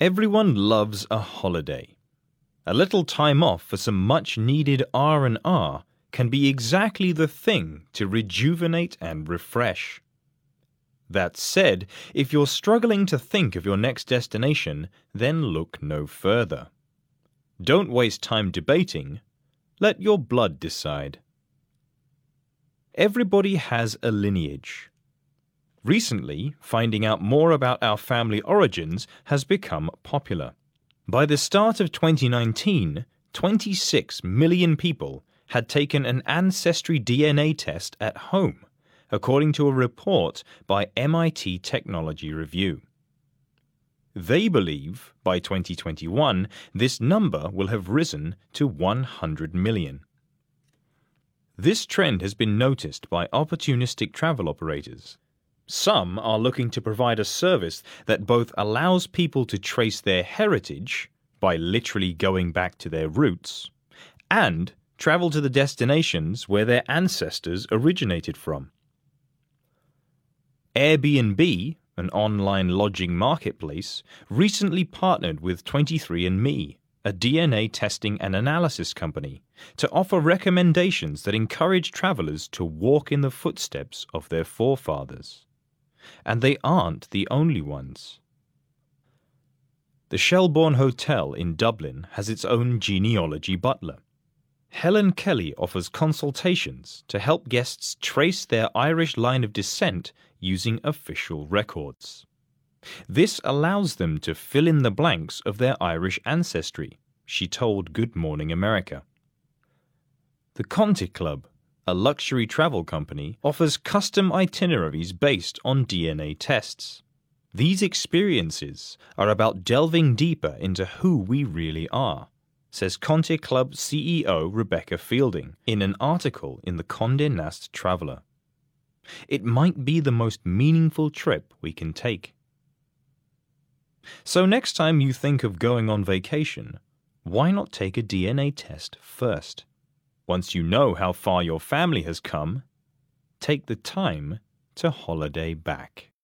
Everyone loves a holiday. A little time off for some much needed R&R can be exactly the thing to rejuvenate and refresh. That said, if you're struggling to think of your next destination, then look no further. Don't waste time debating. Let your blood decide. Everybody has a lineage. Recently, finding out more about our family origins has become popular. By the start of 2019, 26 million people had taken an ancestry DNA test at home, according to a report by MIT Technology Review. They believe by 2021 this number will have risen to 100 million. This trend has been noticed by opportunistic travel operators. Some are looking to provide a service that both allows people to trace their heritage by literally going back to their roots and travel to the destinations where their ancestors originated from. Airbnb an online lodging marketplace, recently partnered with 23andMe, a DNA testing and analysis company, to offer recommendations that encourage travelers to walk in the footsteps of their forefathers. And they aren't the only ones. The Shelbourne Hotel in Dublin has its own genealogy butler. Helen Kelly offers consultations to help guests trace their Irish line of descent using official records. This allows them to fill in the blanks of their Irish ancestry, she told Good Morning America. The Conti Club, a luxury travel company, offers custom itineraries based on DNA tests. These experiences are about delving deeper into who we really are says Conti Club CEO Rebecca Fielding in an article in the Condé Nast Traveller. It might be the most meaningful trip we can take. So, next time you think of going on vacation, why not take a DNA test first? Once you know how far your family has come, take the time to holiday back.